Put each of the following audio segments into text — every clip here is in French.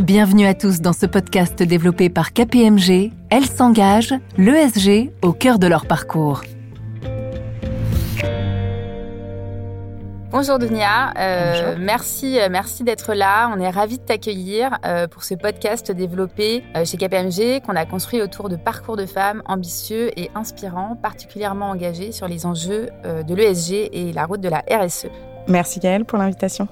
Bienvenue à tous dans ce podcast développé par KPMG. Elles s'engagent, l'ESG, au cœur de leur parcours. Bonjour Dunia, euh, merci, euh, merci d'être là. On est ravis de t'accueillir euh, pour ce podcast développé chez KPMG qu'on a construit autour de parcours de femmes ambitieux et inspirants, particulièrement engagés sur les enjeux de l'ESG et la route de la RSE. Merci Gaëlle pour l'invitation.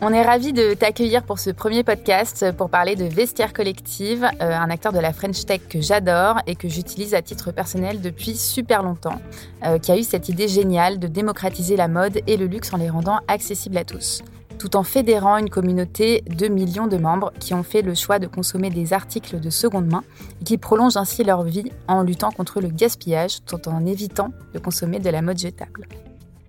On est ravis de t'accueillir pour ce premier podcast pour parler de Vestiaire Collective, euh, un acteur de la French Tech que j'adore et que j'utilise à titre personnel depuis super longtemps, euh, qui a eu cette idée géniale de démocratiser la mode et le luxe en les rendant accessibles à tous tout en fédérant une communauté de millions de membres qui ont fait le choix de consommer des articles de seconde main et qui prolongent ainsi leur vie en luttant contre le gaspillage tout en évitant de consommer de la mode jetable.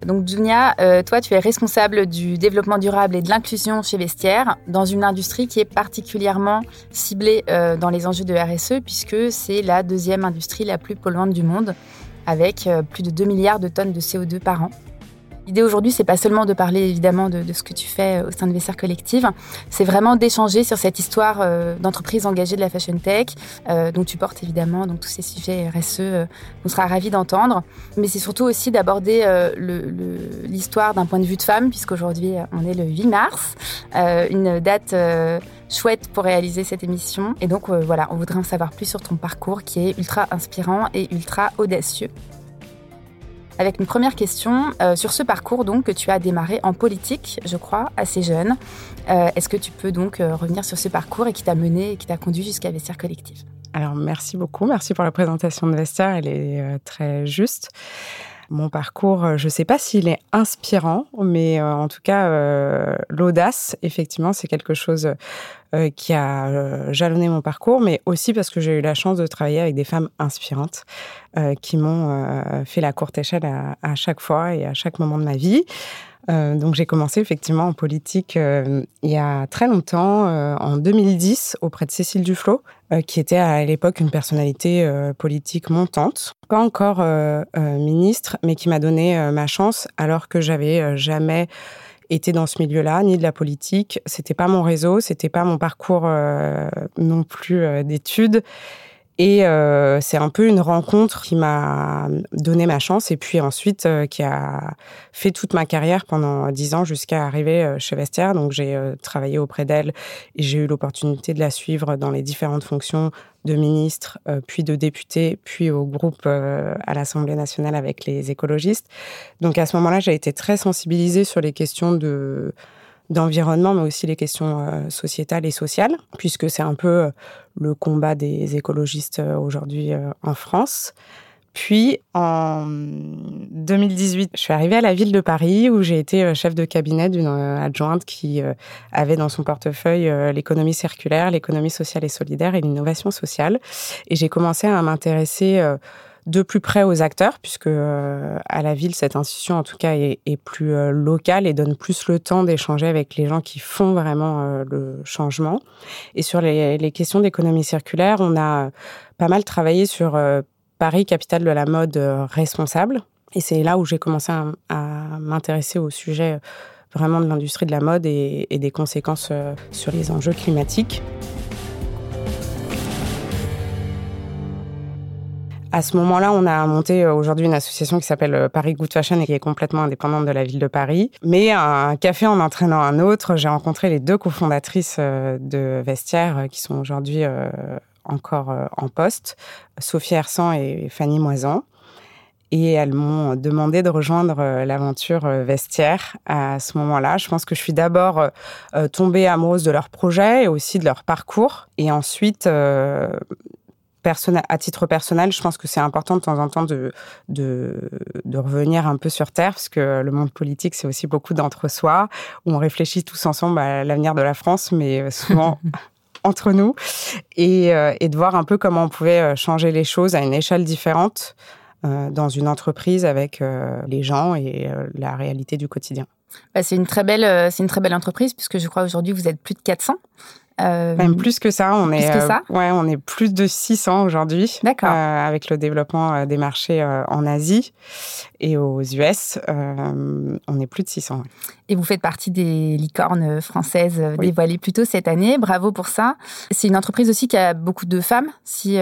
Donc Dunia, euh, toi tu es responsable du développement durable et de l'inclusion chez Vestiaire dans une industrie qui est particulièrement ciblée euh, dans les enjeux de RSE puisque c'est la deuxième industrie la plus polluante du monde avec euh, plus de 2 milliards de tonnes de CO2 par an. L'idée aujourd'hui, c'est pas seulement de parler évidemment de, ce que tu fais au sein de Vestiaire Collective, c'est vraiment d'échanger sur cette histoire euh, d'entreprise engagée de la fashion tech, euh, dont tu portes évidemment donc tous ces sujets RSE euh, qu'on sera ravis d'entendre. Mais c'est surtout aussi d'aborder l'histoire d'un point de vue de femme, puisqu'aujourd'hui on est le 8 mars, une date chouette pour réaliser cette émission. Et donc voilà, on voudrait en savoir plus sur ton parcours qui est ultra inspirant et ultra audacieux avec une première question euh, sur ce parcours donc que tu as démarré en politique, je crois, assez jeune. Euh, est-ce que tu peux donc euh, revenir sur ce parcours et qui t'a mené et qui t'a conduit jusqu'à Vestiaire Collectif? Alors merci beaucoup, merci pour la présentation de Vestiaire, elle est très juste. Mon parcours, je ne sais pas s'il est inspirant, mais en tout cas, l'audace, effectivement, c'est quelque chose euh, qui a euh, jalonné mon parcours, mais aussi parce que j'ai eu la chance de travailler avec des femmes inspirantes euh, qui m'ont fait la courte échelle à, chaque fois et à chaque moment de ma vie. Donc j'ai commencé effectivement en politique il y a très longtemps, en 2010, auprès de Cécile Duflot, qui était à l'époque une personnalité politique montante, pas encore ministre, mais qui m'a donné ma chance alors que j'avais jamais été dans ce milieu-là, ni de la politique. C'était pas mon réseau, c'était pas mon parcours euh, non plus euh, d'études. Et euh, c'est un peu une rencontre qui m'a donné ma chance et puis ensuite euh, qui a fait toute ma carrière pendant dix ans jusqu'à arriver euh, chez Vestiaire. Donc j'ai travaillé auprès d'elle et j'ai eu l'opportunité de la suivre dans les différentes fonctions de ministre, puis de député, puis au groupe à l'Assemblée nationale avec les écologistes. Donc à ce moment-là, j'ai été très sensibilisée sur les questions de d'environnement, mais aussi les questions euh, sociétales et sociales, puisque c'est un peu euh, le combat des écologistes euh, aujourd'hui en France. Puis en 2018, je suis arrivée à la ville de Paris où j'ai été chef de cabinet d'une adjointe qui avait dans son portefeuille l'économie circulaire, l'économie sociale et solidaire et l'innovation sociale. Et j'ai commencé à m'intéresser de plus près aux acteurs, puisque euh, à la ville, cette institution, en tout cas, est, plus euh, locale et donne plus le temps d'échanger avec les gens qui font vraiment euh, le changement. Et sur les, questions d'économie circulaire, on a pas mal travaillé sur Paris, capitale de la mode responsable. Et c'est là où j'ai commencé à, m'intéresser au sujet vraiment de l'industrie de la mode et des conséquences sur les enjeux climatiques. À ce moment-là, on a monté euh, aujourd'hui une association qui s'appelle euh, Paris Good Fashion et qui est complètement indépendante de la ville de Paris. Mais un café en entraînant un autre, j'ai rencontré les deux cofondatrices euh, de Vestiaire qui sont aujourd'hui encore en poste, Sophie Hersan et Fanny Moisan. Et elles m'ont demandé de rejoindre l'aventure Vestiaire à ce moment-là. Je pense que je suis d'abord tombée amoureuse de leur projet et aussi de leur parcours. Et ensuite, à titre personnel, je pense que c'est important de temps en temps de, de, revenir un peu sur Terre, parce que le monde politique, c'est aussi beaucoup d'entre-soi, où on réfléchit tous ensemble à l'avenir de la France, mais souvent entre nous et, et, de voir un peu comment on pouvait changer les choses à une échelle différente dans une entreprise avec les gens et la réalité du quotidien. Bah, c'est une très belle, c'est une très belle entreprise puisque je crois aujourd'hui vous êtes plus de 400. Euh, Même plus que ça, on est, euh, ouais, on est plus de 600 aujourd'hui. D'accord. Euh, avec le développement des marchés en Asie et aux US, on est plus de 600. Et vous faites partie des licornes françaises dévoilées plus tôt cette année. Bravo pour ça. C'est une entreprise aussi qui a beaucoup de femmes. Si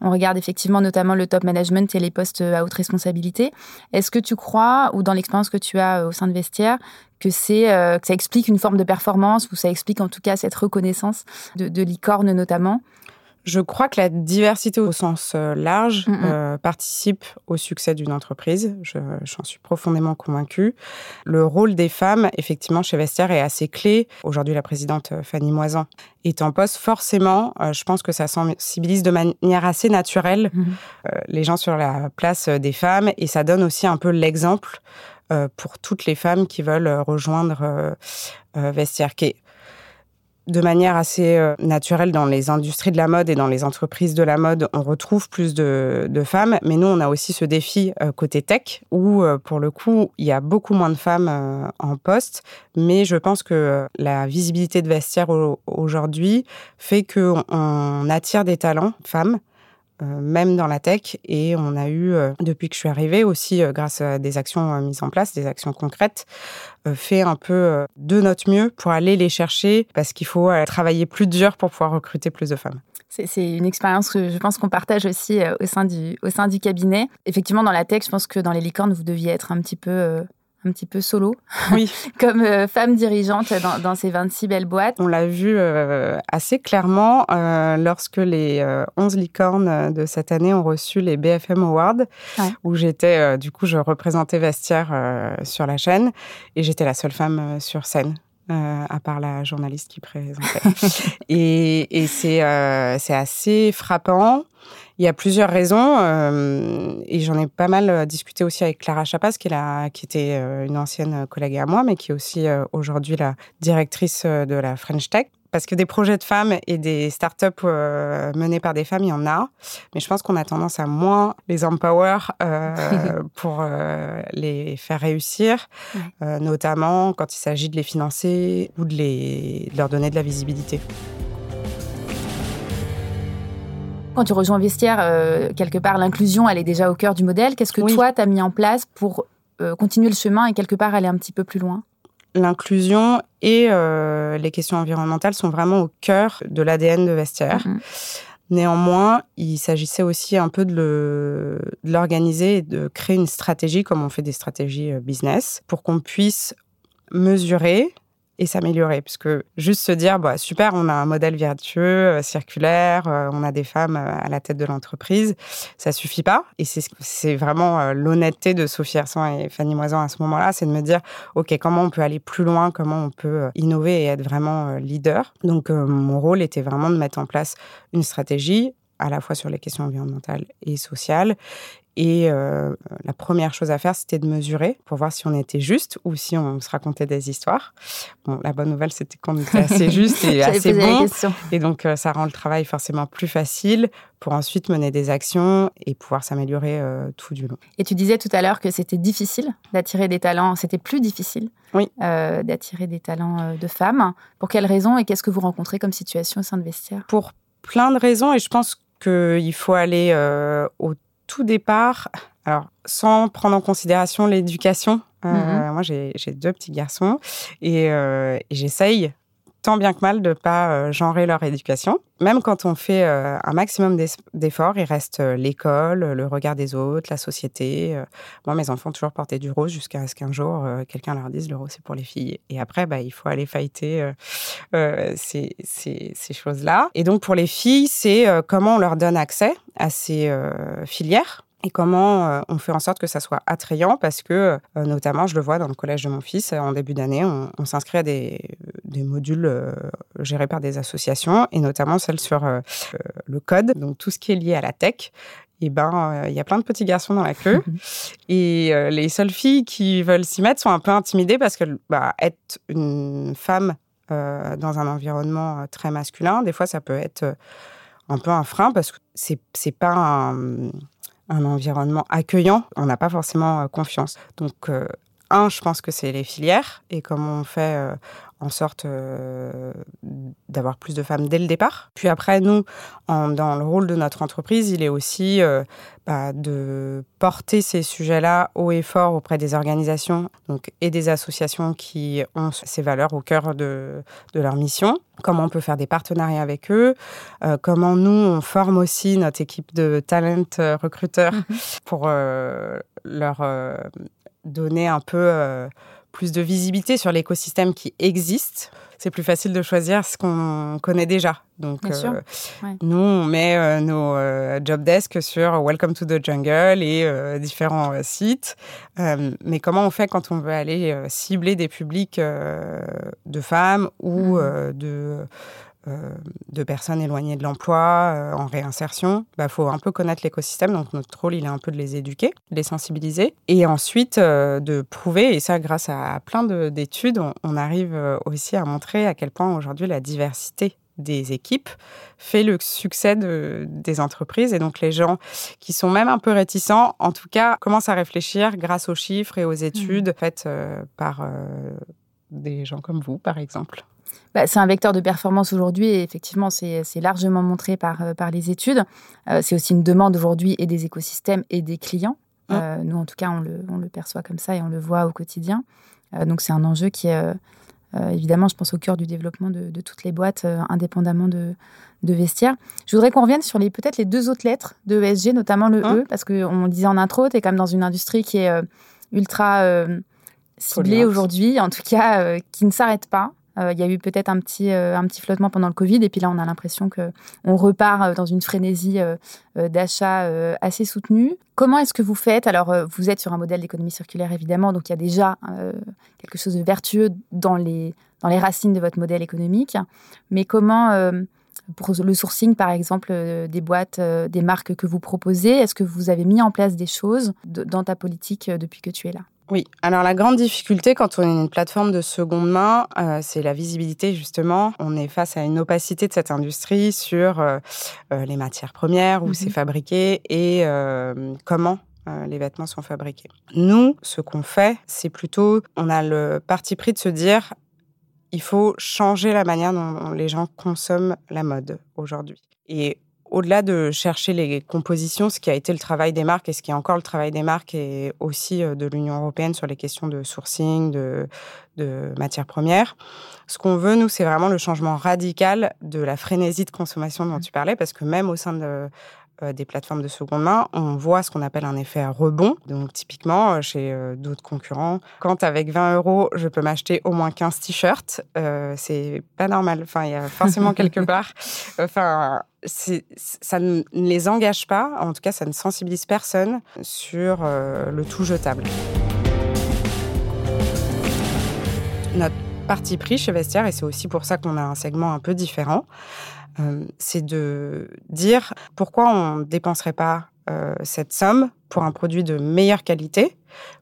on regarde effectivement notamment le top management et les postes à haute responsabilité, est-ce que tu crois, ou dans l'expérience que tu as au sein de Vestiaire, que c'est euh, que ça explique une forme de performance ou ça explique en tout cas cette reconnaissance de, de licorne notamment je crois que la diversité au sens euh, large euh, participe au succès d'une entreprise. J'en suis profondément convaincue. Le rôle des femmes, effectivement, chez Vestiaire est assez clé. Aujourd'hui, la présidente Fanny Moisan est en poste. Forcément, je pense que ça sensibilise de manière assez naturelle mm-hmm. les gens sur la place des femmes et ça donne aussi un peu l'exemple pour toutes les femmes qui veulent euh, rejoindre euh, Vestiaire, qui est de manière assez naturelle dans les industries de la mode et dans les entreprises de la mode, on retrouve plus de, femmes. Mais nous, on a aussi ce défi côté tech où, pour le coup, il y a beaucoup moins de femmes en poste. Mais je pense que la visibilité de vestiaire aujourd'hui fait qu'on attire des talents femmes euh, même dans la tech. Et on a eu, euh, depuis que je suis arrivée, aussi euh, grâce à des actions mises en place, des actions concrètes, fait un peu de notre mieux pour aller les chercher parce qu'il faut travailler plus dur pour pouvoir recruter plus de femmes. C'est une expérience que je pense qu'on partage aussi au sein, du, au sein du cabinet. Effectivement, dans la tech, je pense que dans les licornes, vous deviez être un petit peu un petit peu solo, oui. comme euh, femme dirigeante dans, ces 26 belles boîtes. On l'a vu euh, assez clairement euh, lorsque les 11 licornes de cette année ont reçu les BFM Awards, où j'étais, du coup, je représentais Vestiaire sur la chaîne et j'étais la seule femme sur scène. À part la journaliste qui présentait. et, et c'est assez frappant. Il y a plusieurs raisons euh, et j'en ai pas mal euh, discuté aussi avec Clara Chapas, qui, qui était euh, une ancienne collègue à moi, mais qui est aussi aujourd'hui la directrice de la French Tech. Parce que des projets de femmes et des startups menés par des femmes, il y en a. Mais je pense qu'on a tendance à moins les empower pour les faire réussir, notamment quand il s'agit de les financer ou de, les, de leur donner de la visibilité. Quand tu rejoins Vestiaire, euh, quelque part, l'inclusion, elle est déjà au cœur du modèle. Qu'est-ce que toi, tu as mis en place pour euh, continuer le chemin et quelque part aller un petit peu plus loin? L'inclusion et euh, les questions environnementales sont vraiment au cœur de l'ADN de Vestiaire. Mhm. Néanmoins, il s'agissait aussi un peu de l'organiser et de créer une stratégie, comme on fait des stratégies business, pour qu'on puisse mesurer et s'améliorer. Puisque juste se dire, bah, super, on a un modèle vertueux, euh, circulaire, euh, on a des femmes euh, à la tête de l'entreprise, ça suffit pas. Et c'est vraiment l'honnêteté de Sophie Hersan et Fanny Moisan à ce moment-là, c'est de me dire, OK, comment on peut aller plus loin, comment on peut innover et être vraiment leader. Donc, mon rôle était vraiment de mettre en place une stratégie à la fois sur les questions environnementales et sociales, et euh, la première chose à faire, c'était de mesurer pour voir si on était juste ou si on se racontait des histoires. Bon, la bonne nouvelle, c'était qu'on était assez juste et assez bon. Et donc, euh, ça rend le travail forcément plus facile pour ensuite mener des actions et pouvoir s'améliorer euh, tout du long. Et tu disais tout à l'heure que c'était difficile d'attirer des talents. C'était plus difficile oui. d'attirer des talents de femmes. Pour quelles raisons et qu'est-ce que vous rencontrez comme situation au sein de Vestiaire? Pour plein de raisons et je pense qu'il faut aller au tout départ, alors sans prendre en considération l'éducation, euh, mhm. moi j'ai deux petits garçons et, euh, j'essaye tant bien que mal de pas euh, genrer leur éducation. Même quand on fait un maximum d'efforts, il reste l'école, le regard des autres, la société. moi, mes enfants ont toujours porté du rose jusqu'à ce qu'un jour, quelqu'un leur dise le rose, c'est pour les filles. Et après, bah, il faut aller fighter ces, ces, ces choses-là. Et donc, pour les filles, c'est comment on leur donne accès à ces filières et comment euh, on fait en sorte que ça soit attrayant parce que, euh, notamment, je le vois dans le collège de mon fils, en début d'année, on, s'inscrit à des, modules euh, gérés par des associations et notamment celle sur le code, donc tout ce qui est lié à la tech. Et ben, il y a plein de petits garçons dans la queue. et les seules filles qui veulent s'y mettre sont un peu intimidées parce que bah, être une femme dans un environnement très masculin. Des fois, ça peut être un peu un frein parce que c'est pas un, un, environnement accueillant. On n'a pas forcément confiance. Donc un, je pense que c'est les filières et comment on fait euh, en sorte euh, d'avoir plus de femmes dès le départ. Puis après, nous, dans le rôle de notre entreprise, il est aussi euh, bah, de porter ces sujets-là haut et fort auprès des organisations donc, et des associations qui ont ces valeurs au cœur de, de leur mission. Comment on peut faire des partenariats avec eux, comment nous, on forme aussi notre équipe de talent recruteurs mmh pour leur donner un peu euh, plus de visibilité sur l'écosystème qui existe. C'est plus facile de choisir ce qu'on connaît déjà. Donc, euh, nous, on met euh, nos job desks sur Welcome to the Jungle et différents sites. mais comment on fait quand on veut aller cibler des publics de femmes ou mmh. de euh, de personnes éloignées de l'emploi, euh, en réinsertion, il bah, faut un peu connaître l'écosystème. Donc notre rôle, il est un peu de les éduquer, de les sensibiliser. Et ensuite, euh, de prouver, et ça grâce à, plein d'études, on, arrive aussi à montrer à quel point aujourd'hui la diversité des équipes fait le succès des entreprises. Et donc les gens qui sont même un peu réticents, en tout cas, commencent à réfléchir grâce aux chiffres et aux études mmh. faites par des gens comme vous, par exemple. Bah, c'est un vecteur de performance aujourd'hui et effectivement, c'est largement montré par, euh, par les études. Euh, c'est aussi une demande aujourd'hui et des écosystèmes et des clients. Mmh. Euh, nous, en tout cas, on le, on le, perçoit comme ça et on le voit au quotidien. donc, c'est un enjeu qui est évidemment, je pense, au cœur du développement de, de toutes les boîtes, indépendamment de, de vestiaire. Je voudrais qu'on revienne sur les peut-être les deux autres lettres de ESG, notamment le mmh. E, parce qu'on disait en intro, tu es quand même dans une industrie qui est ultra ciblée aujourd'hui, en tout cas, qui ne s'arrête pas. Euh, il y a eu peut-être un petit, euh, un petit flottement pendant le Covid, et puis là, on a l'impression que on repart euh, dans une frénésie d'achat assez soutenue. Comment est-ce que vous faites? Alors, vous êtes sur un modèle d'économie circulaire, évidemment, donc il y a déjà quelque chose de vertueux dans les, dans les racines de votre modèle économique. Mais comment pour le sourcing, par exemple, des boîtes, des marques que vous proposez Est-ce que vous avez mis en place des choses dans ta politique depuis que tu es là? Oui, alors la grande difficulté quand on est une plateforme de seconde main, euh, c'est la visibilité justement. On est face à une opacité de cette industrie sur euh, euh, les matières premières, où mhm. c'est fabriqué et comment les vêtements sont fabriqués. Nous, ce qu'on fait, c'est plutôt, on a le parti pris de se dire, il faut changer la manière dont les gens consomment la mode aujourd'hui. Et au-delà de chercher les compositions, ce qui a été le travail des marques et ce qui est encore le travail des marques et aussi euh, de l'Union européenne sur les questions de sourcing, de, de matières premières, ce qu'on veut, nous, c'est vraiment le changement radical de la frénésie de consommation dont mmh. tu parlais, parce que même au sein de des plateformes de seconde main, on voit ce qu'on appelle un effet rebond. Donc, typiquement, euh, chez euh, d'autres concurrents, quand avec 20 euros, je peux m'acheter au moins 15 t-shirts, c'est pas normal. Enfin, il y a forcément quelque part. Enfin, ça ne les engage pas, en tout cas, ça ne sensibilise personne sur le tout jetable. Notre parti pris chez Vestiaire, et c'est aussi pour ça qu'on a un segment un peu différent, euh, c'est de dire pourquoi on ne dépenserait pas euh, cette somme pour un produit de meilleure qualité,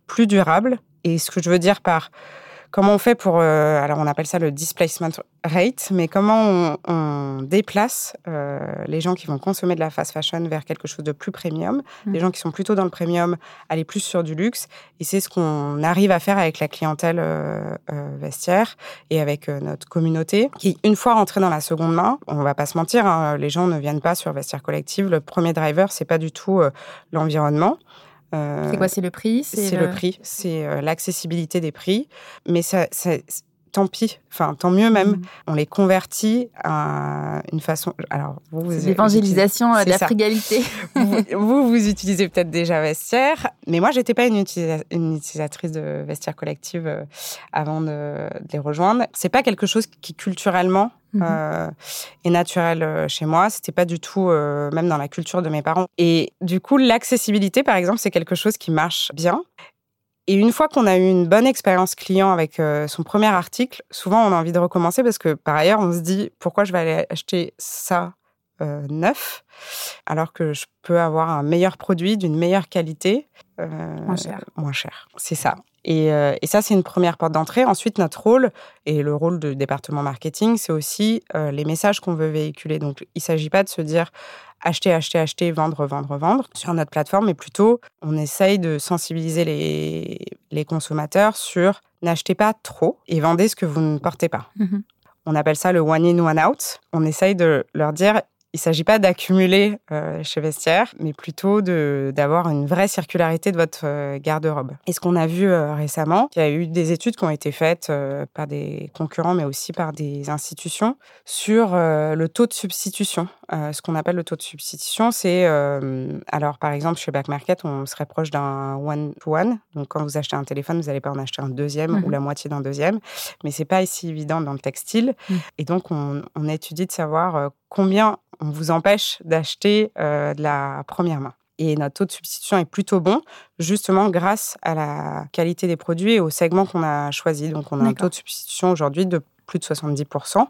plus durable. Et ce que je veux dire par Comment on fait pour, euh, alors on appelle ça le displacement rate, mais comment on, déplace euh, les gens qui vont consommer de la fast fashion vers quelque chose de plus premium, mmh. les gens qui sont plutôt dans le premium, aller plus sur du luxe. Et c'est ce qu'on arrive à faire avec la clientèle euh, vestiaire et avec notre communauté, qui une fois rentrée dans la seconde main, on va pas se mentir, hein, les gens ne viennent pas sur vestiaire collective. Le premier driver, c'est pas du tout l'environnement. Euh, c'est quoi C'est le prix? C'est le... prix, c'est euh, l'accessibilité des prix. Mais ça, tant pis, enfin tant mieux même, mm. on les convertit à une façon. Alors vous, l'évangélisation euh, de la frugalité. vous, vous, utilisez peut-être déjà Vestiaire, mais moi j'étais pas une, utilisatrice de Vestiaire collective avant de, de les rejoindre. C'est pas quelque chose qui culturellement Mmh euh, et naturel euh, chez moi. C'était pas du tout euh, même dans la culture de mes parents. Et du coup, l'accessibilité, par exemple, c'est quelque chose qui marche bien. Et une fois qu'on a eu une bonne expérience client avec son premier article, souvent on a envie de recommencer parce que par ailleurs, on se dit pourquoi je vais aller acheter ça neuf, alors que je peux avoir un meilleur produit d'une meilleure qualité. moins cher. Moins cher, c'est ça. Et, et, ça, c'est une première porte d'entrée. Ensuite, notre rôle, et le rôle du département marketing, c'est aussi les messages qu'on veut véhiculer. Donc, il ne s'agit pas de se dire acheter, acheter, acheter, vendre, vendre, vendre sur notre plateforme, mais plutôt on essaye de sensibiliser les, les consommateurs sur n'achetez pas trop et vendez ce que vous ne portez pas. Mmh on appelle ça le one in, one out. On essaye de leur dire il ne s'agit pas d'accumuler euh, chez Vestiaire, mais plutôt d'avoir une vraie circularité de votre euh, garde-robe. Et ce qu'on a vu euh, récemment, il y a eu des études qui ont été faites par des concurrents, mais aussi par des institutions, sur le taux de substitution. Ce qu'on appelle le taux de substitution, c'est, alors par exemple, chez Back Market, on serait proche d'un one-to-one. Donc quand vous achetez un téléphone, vous n'allez pas en acheter un deuxième ou mmh la moitié d'un deuxième. Mais c'est pas si évident dans le textile. Mmh. Et donc, on, on étudie de savoir combien on vous empêche d'acheter euh, de la première main. Et notre taux de substitution est plutôt bon, justement grâce à la qualité des produits et au segment qu'on a choisi. Donc, on a un taux de substitution aujourd'hui de plus de 70%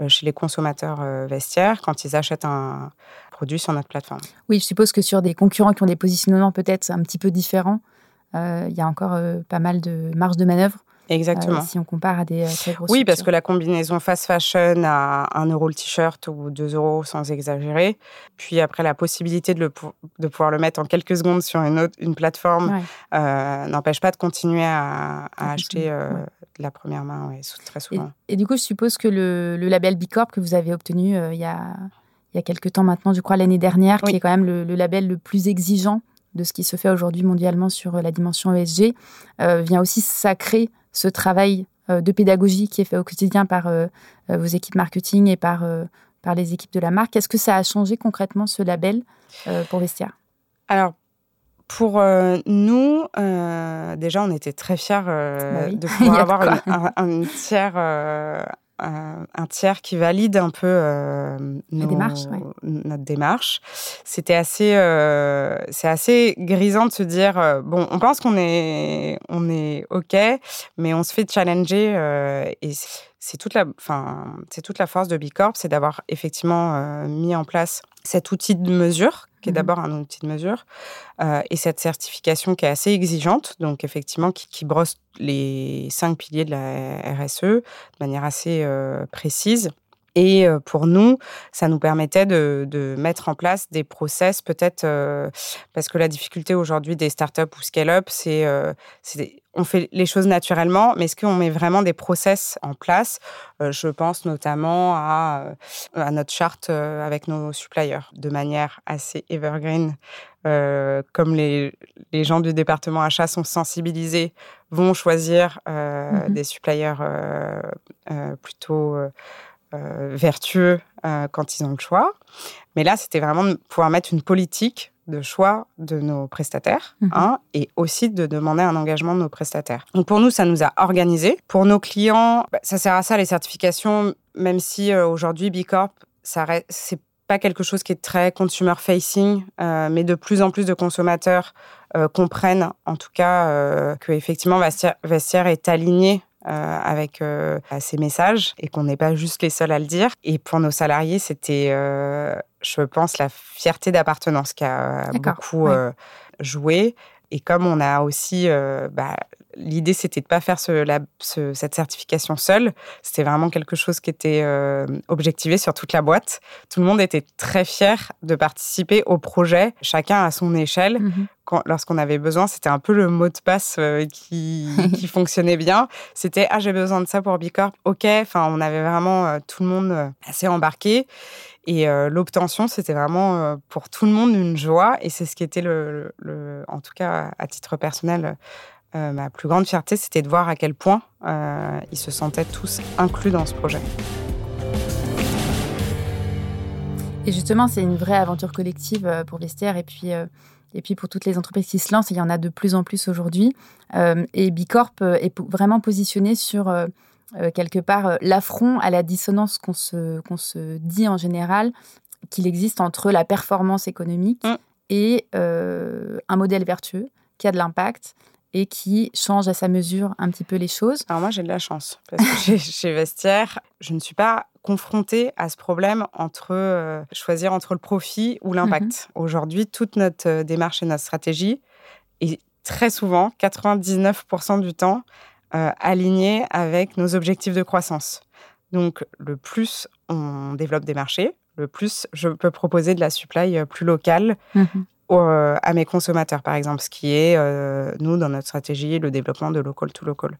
euh, chez les consommateurs euh, vestiaires quand ils achètent un produit sur notre plateforme. Oui, je suppose que sur des concurrents qui ont des positionnements peut-être un petit peu différents, il y a encore pas mal de marge de manœuvre Exactement. Euh, si on compare à des euh, très grosses Oui, parce que la combinaison fast fashion à 1 euro le t-shirt ou 2 euros sans exagérer. Puis après, la possibilité de, le, de pouvoir le mettre en quelques secondes sur une, autre, une plateforme euh, n'empêche pas de continuer à, acheter la première main, très souvent. Et, du coup, je suppose que le, le label Bicorp que vous avez obtenu il y a il y a quelques temps maintenant, je crois l'année dernière, qui est quand même le, le, label le plus exigeant de ce qui se fait aujourd'hui mondialement sur la dimension ESG, vient aussi sacrer ce travail euh, de pédagogie qui est fait au quotidien par euh, euh, vos équipes marketing et par, par les équipes de la marque. Est-ce que ça a changé concrètement ce label pour Vestia? Alors, pour nous, déjà, on était très fiers bah de pouvoir avoir un, un, tiers un tiers qui valide un peu euh, notre démarche. C'était assez, euh, c'est assez grisant de se dire euh, bon, on pense qu'on est, on est ok, mais on se fait challenger et c'est toute la, enfin, c'est toute la force de Bicorp, c'est d'avoir effectivement mis en place cet outil de mesure qui est mmh d'abord un outil de mesure, euh, et cette certification qui est assez exigeante, donc effectivement qui, brosse les cinq piliers de la RSE de manière assez euh, précise. Et euh, pour nous, ça nous permettait de, de mettre en place des process, peut-être parce que la difficulté aujourd'hui des startups ou scale-up, c'est on fait les choses naturellement, mais est-ce qu'on met vraiment des process en place? Euh, Je pense notamment à, euh, à notre charte euh, avec nos suppliers, de manière assez evergreen. comme les, les, gens du département achat sont sensibilisés, vont choisir mmh des suppliers plutôt vertueux quand ils ont le choix. Mais là, c'était vraiment de pouvoir mettre une politique de choix de nos prestataires mhm. hein, et aussi de demander un engagement de nos prestataires. Donc pour nous, ça nous a organisé. Pour nos clients, bah, ça sert à ça les certifications, même si euh, aujourd'hui Bicorp, ça c'est pas quelque chose qui est très consumer facing, euh, mais de plus en plus de consommateurs euh, comprennent en tout cas que effectivement Vestiaire, Vestiaire est aligné euh, avec euh, ces messages et qu'on n'est pas juste les seuls à le dire. Et pour nos salariés, c'était, euh, je pense, la fierté d'appartenance qui a beaucoup joué. Et comme on a aussi, bah, l'idée c'était de pas faire ce, la, cette certification seule. C'était vraiment quelque chose qui était objectivé sur toute la boîte. Tout le monde était très fier de participer au projet, chacun à son échelle, mmh lorsqu'on avait besoin, c'était un peu le mot de passe euh, qui, fonctionnait bien. C'était ah j'ai besoin de ça pour Bicorp. Ok, enfin on avait vraiment euh, tout le monde euh, assez embarqué. Et l'obtention, c'était vraiment pour tout le monde une joie. Et c'est ce qui était le, en tout cas à titre personnel, ma plus grande fierté, c'était de voir à quel point ils se sentaient tous inclus dans ce projet. Et justement, c'est une vraie aventure collective pour Vestiaire. Et puis, et puis pour toutes les entreprises qui se lancent, il y en a de plus en plus aujourd'hui. Euh, et Bicorp euh, est vraiment positionné sur euh, quelque part l'affront à la dissonance qu'on se, qu'on se dit en général qu'il existe entre la performance économique mm. et un modèle vertueux qui a de l'impact et qui change à sa mesure un petit peu les choses. Alors moi, j'ai de la chance parce que chez, Vestiaire, je ne suis pas confrontée à ce problème entre euh, choisir entre le profit ou l'impact. Mhm. Aujourd'hui, toute notre euh, démarche et notre stratégie est très souvent, 99% du temps, euh, alignée avec nos objectifs de croissance. Donc, le plus on développe des marchés, le plus je peux proposer de la supply plus locale, mhm. Euh, à mes consommateurs, par exemple, ce qui est, euh, nous, dans notre stratégie, le développement de local to local.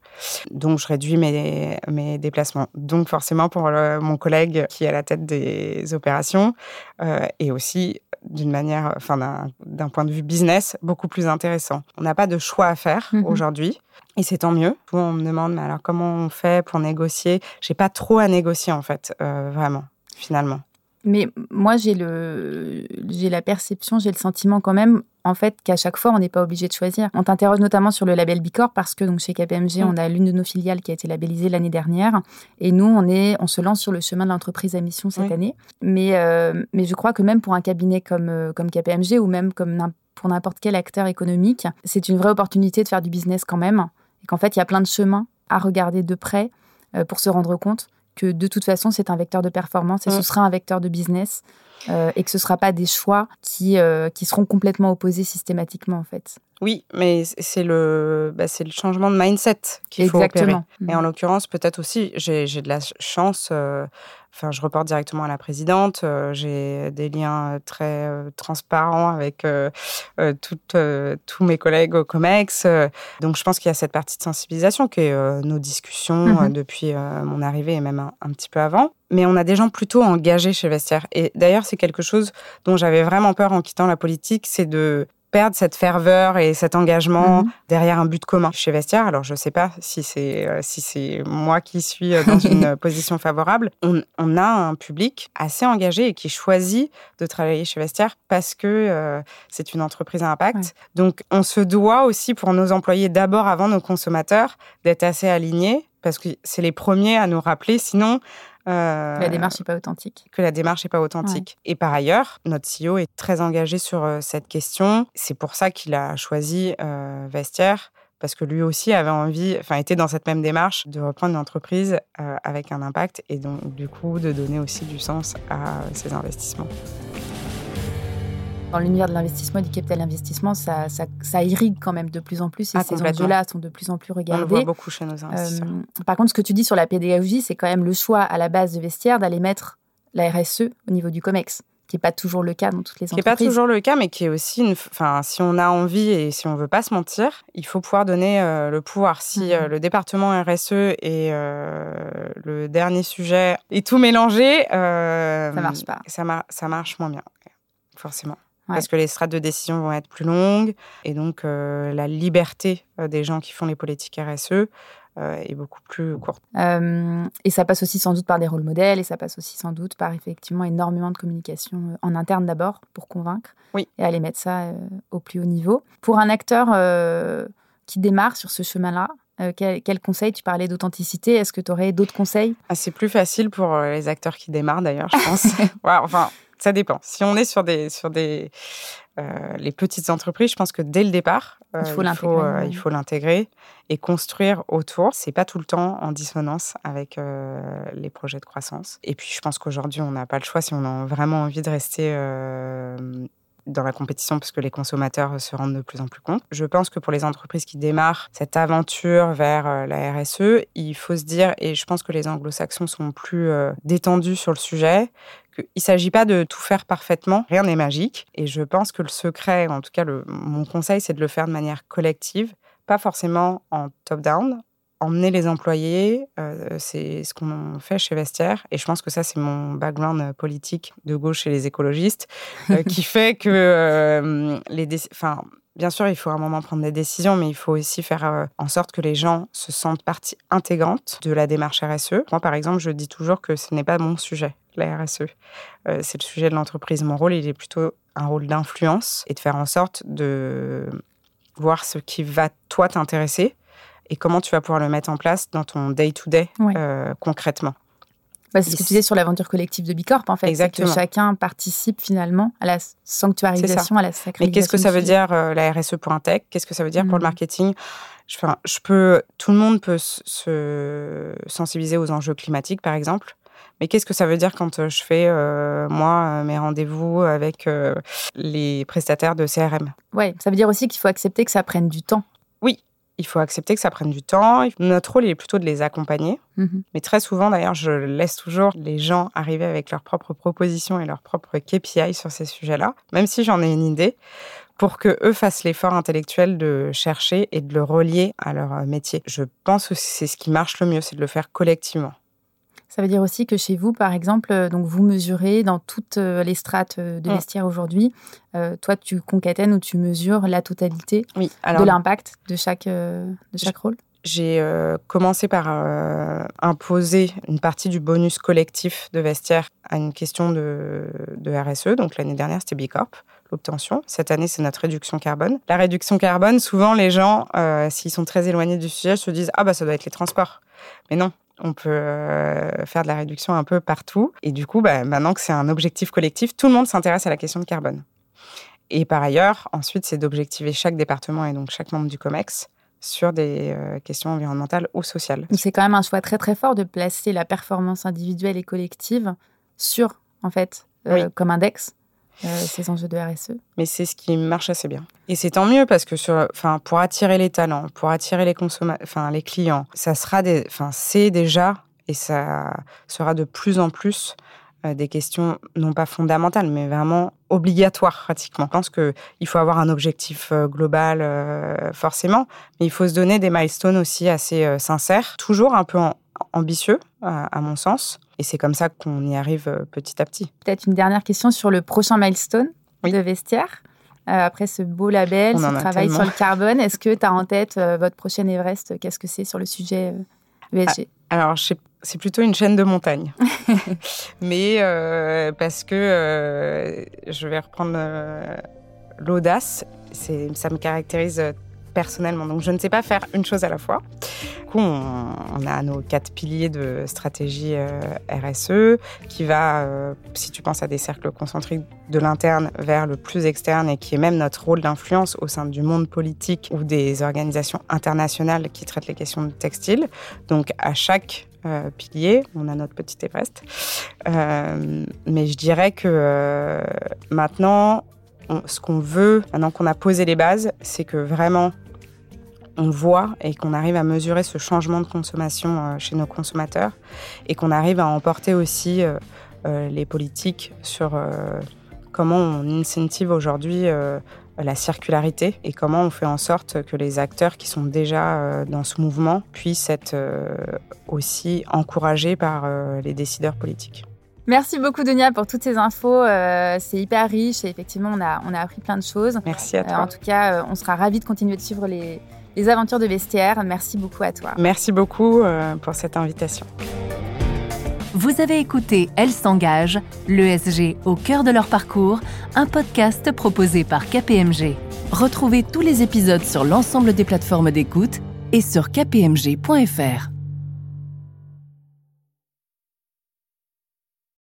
Donc, je réduis mes, mes déplacements. Donc, forcément, pour mon collègue qui est à la tête des opérations, euh, et aussi d'une manière, enfin, d'un point de vue business, beaucoup plus intéressant. On n'a pas de choix à faire mhm. aujourd'hui. Et c'est tant mieux. on me demande, mais alors comment on fait pour négocier? J'ai pas trop à négocier, en fait, vraiment, finalement. Mais moi, j'ai le, j'ai la perception, j'ai le sentiment quand même, en fait, qu'à chaque fois, on n'est pas obligé de choisir. On t'interroge notamment sur le label Bicorp parce que donc chez KPMG, on a l'une de nos filiales qui a été labellisée l'année dernière, et nous, on est, on se lance sur le chemin de l'entreprise à mission cette année. Mais, euh, mais je crois que même pour un cabinet comme euh, comme KPMG ou même comme pour n'importe quel acteur économique, c'est une vraie opportunité de faire du business quand même, et qu'en fait, il y a plein de chemins à regarder de près euh, pour se rendre compte que de toute façon, c'est un vecteur de performance et ce mm. sera un vecteur de business euh, et que ce ne sera pas des choix qui, euh, qui seront complètement opposés systématiquement, en fait. Oui, mais c'est le, bah, le changement de mindset qu'il faut opérer. Et en mm. l'occurrence, peut-être aussi, j'ai de la chance. Euh, enfin, je reporte directement à la présidente. Euh, j'ai des liens très euh, transparents avec toutes, tous mes collègues au COMEX. donc, je pense qu'il y a cette partie de sensibilisation qui est nos discussions mm-hmm. depuis mon arrivée et même un, petit peu avant mais on a des gens plutôt engagés chez Vestiaire. Et d'ailleurs, c'est quelque chose dont j'avais vraiment peur en quittant la politique, c'est de perdre cette ferveur et cet engagement mhm. derrière un but commun chez Vestiaire. Alors, je ne sais pas si c'est euh, si c'est moi qui suis euh, dans une position favorable. On, a un public assez engagé et qui choisit de travailler chez Vestiaire parce que euh, c'est une entreprise à impact. Donc, on se doit aussi pour nos employés, d'abord avant nos consommateurs, d'être assez alignés parce que c'est les premiers à nous rappeler. Sinon, euh, la démarche n'est pas authentique. Que la démarche n'est pas authentique. Et par ailleurs, notre CEO est très engagé sur euh, cette question. C'est pour ça qu'il a choisi euh, Vestiaire parce que lui aussi avait envie, enfin était dans cette même démarche de reprendre une entreprise avec un impact et donc du coup de donner aussi du sens à ses investissements. Dans l'univers de l'investissement et du capital investissement, ça, ça, irrigue quand même de plus en plus et ah, ces enjeux-là sont de plus en plus regardés. On le voit beaucoup chez nos investisseurs. Euh, par contre, ce que tu dis sur la pédagogie, c'est quand même le choix à la base de vestiaire d'aller mettre la RSE au niveau du COMEX qui n'est pas toujours le cas dans toutes les entreprises. Qui n'est pas toujours le cas, mais qui est aussi une. Enfin, si on a envie et si on veut pas se mentir, il faut pouvoir donner euh, le pouvoir. Si mmh. euh, le département RSE et le dernier sujet est tout mélangé, ça marche pas. Ça, ça marche moins bien, forcément parce que les strates de décision vont être plus longues et donc euh, la liberté euh, des gens qui font les politiques RSE euh, est beaucoup plus courte. et ça passe aussi sans doute par des rôles modèles et ça passe aussi sans doute par effectivement énormément de communication en interne d'abord pour convaincre oui. et aller mettre ça au plus haut niveau. Pour un acteur qui démarre sur ce chemin-là, quel, quel, conseil Tu parlais d'authenticité. Est-ce que tu aurais d'autres conseils? Ah, C'est plus facile pour les acteurs qui démarrent d'ailleurs, je pense. enfin, ça dépend. Si on est sur des sur des euh, les petites entreprises, je pense que dès le départ, il faut euh, il faut l'intégrer et construire autour. C'est pas tout le temps en dissonance avec euh, les projets de croissance. Et puis, je pense qu'aujourd'hui, on n'a pas le choix si on a vraiment envie de rester dans la compétition parce que les consommateurs se rendent de plus en plus compte. Je pense que pour les entreprises qui démarrent cette aventure vers euh, la RSE, il faut se dire, et je pense que les anglo-saxons sont plus euh, détendus sur le sujet, qu'il ne s'agit pas de tout faire parfaitement, rien n'est magique. Et je pense que le secret, en tout cas mon conseil, c'est de le faire de manière collective, pas forcément en top-down, emmener les employés, euh, c'est ce qu'on fait chez Vestiaire. Et je pense que ça, c'est mon background euh, politique de gauche et les écologistes, euh, qui fait que les... Enfin, bien sûr, il faut à un moment prendre des décisions, mais il faut aussi faire en sorte que les gens se sentent partie intégrante de la démarche RSE. Moi, par exemple, je dis toujours que ce n'est pas mon sujet, la RSE. c'est le sujet de l'entreprise. Mon rôle, il est plutôt un rôle d'influence et de faire en sorte de voir ce qui va, toi, t'intéresser et comment tu vas pouvoir le mettre en place dans ton day-to-day euh, concrètement. Bah, c'est ce que tu disais sur l'aventure collective de Bicorp, en fait. Exactement. Que chacun participe finalement à la sanctuarisation, à la sacralisation. Mais qu'est-ce que ça veut dire euh, la RSE pour un tech? Qu'est-ce que ça veut dire pour le mmh. marketing? Enfin, je peux, tout le monde peut se sensibiliser aux enjeux climatiques, par exemple. Mais qu'est-ce que ça veut dire quand euh, je fais, euh, moi, mes rendez-vous avec les prestataires de CRM Oui, ça veut dire aussi qu'il faut accepter que ça prenne du temps. Oui, il faut accepter que ça prenne du temps. Notre rôle est plutôt de les accompagner. Mhm. Mais très souvent, d'ailleurs, je laisse toujours les gens arriver avec leurs propres propositions et leurs propres KPI sur ces sujets-là, même si j'en ai une idée, pour que eux fassent l'effort intellectuel de chercher et de le relier à leur métier. Je pense que c'est ce qui marche le mieux, c'est de le faire collectivement. Ça veut dire aussi que chez vous, par exemple, euh, donc vous mesurez dans toutes euh, les strates euh, de mm. vestiaire aujourd'hui. toi, tu concaténes ou tu mesures la totalité de l'impact de chaque, de chaque rôle? j'ai commencé par imposer une partie du bonus collectif de vestiaire à une question de, de RSE. Donc l'année dernière, c'était Bicorp, l'obtention. Cette année, c'est notre réduction carbone. La réduction carbone, souvent, les gens, s'ils sont très éloignés du sujet, se disent Ah, bah, ça doit être les transports. Mais non, on peut euh, faire de la réduction un peu partout. Et du coup, bah, maintenant que c'est un objectif collectif, tout le monde s'intéresse à la question de carbone. Et par ailleurs, ensuite, c'est d'objectiver chaque département et donc chaque membre du COMEX sur des euh, questions environnementales ou sociales. C'est quand même un choix très très fort de placer la performance individuelle et collective sur, en fait, euh, comme index ces enjeux de RSE. Mais c'est ce qui marche assez bien. Et c'est tant mieux parce que sur, enfin, pour attirer les talents, pour attirer les enfin, les clients, ça sera des, enfin, c'est déjà et ça sera de plus en plus euh, des questions non pas fondamentales, mais vraiment obligatoires pratiquement. Je pense qu'il faut avoir un objectif euh, global forcément, mais il faut se donner des milestones aussi assez sincères, toujours un peu ambitieux à mon sens. Et c'est comme ça qu'on y arrive euh, petit à petit. Peut-être une dernière question sur le prochain milestone de Vestiaire. Euh, après ce beau label, ce travail sur le carbone, est-ce que tu as en tête euh, votre prochaine Everest Qu'est-ce que c'est sur le sujet ESG ah, Alors, c'est plutôt une chaîne de montagne. Mais parce que je vais reprendre l'audace, ça me caractérise personnellement. Donc, je ne sais pas faire une chose à la fois. Du coup, on, a nos quatre piliers de stratégie euh, RSE qui va, euh, si tu penses à des cercles concentriques de l'interne vers le plus externe et qui est même notre rôle d'influence au sein du monde politique ou des organisations internationales qui traitent les questions de textile. Donc, à chaque euh, pilier, on a notre petit Everest. mais je dirais que maintenant, ce qu'on veut, maintenant qu'on a posé les bases, c'est que vraiment on voit et qu'on arrive à mesurer ce changement de consommation euh, chez nos consommateurs et qu'on arrive à emporter aussi euh, euh, les politiques sur comment on incentive aujourd'hui la circularité et comment on fait en sorte que les acteurs qui sont déjà dans ce mouvement puissent être aussi encouragés par les décideurs politiques. Merci beaucoup, Dunia, pour toutes ces infos. Euh, c'est hyper riche et effectivement, on a, on a appris plein de choses. Merci à euh, toi. en tout cas, euh, on sera ravis de continuer de suivre les, les aventures de Vestiaire. Merci beaucoup à toi. Merci beaucoup pour cette invitation. Vous avez écouté Elle s'engage, l'ESG au cœur de leur parcours, un podcast proposé par KPMG. Retrouvez tous les épisodes sur l'ensemble des plateformes d'écoute et sur kpmg.fr.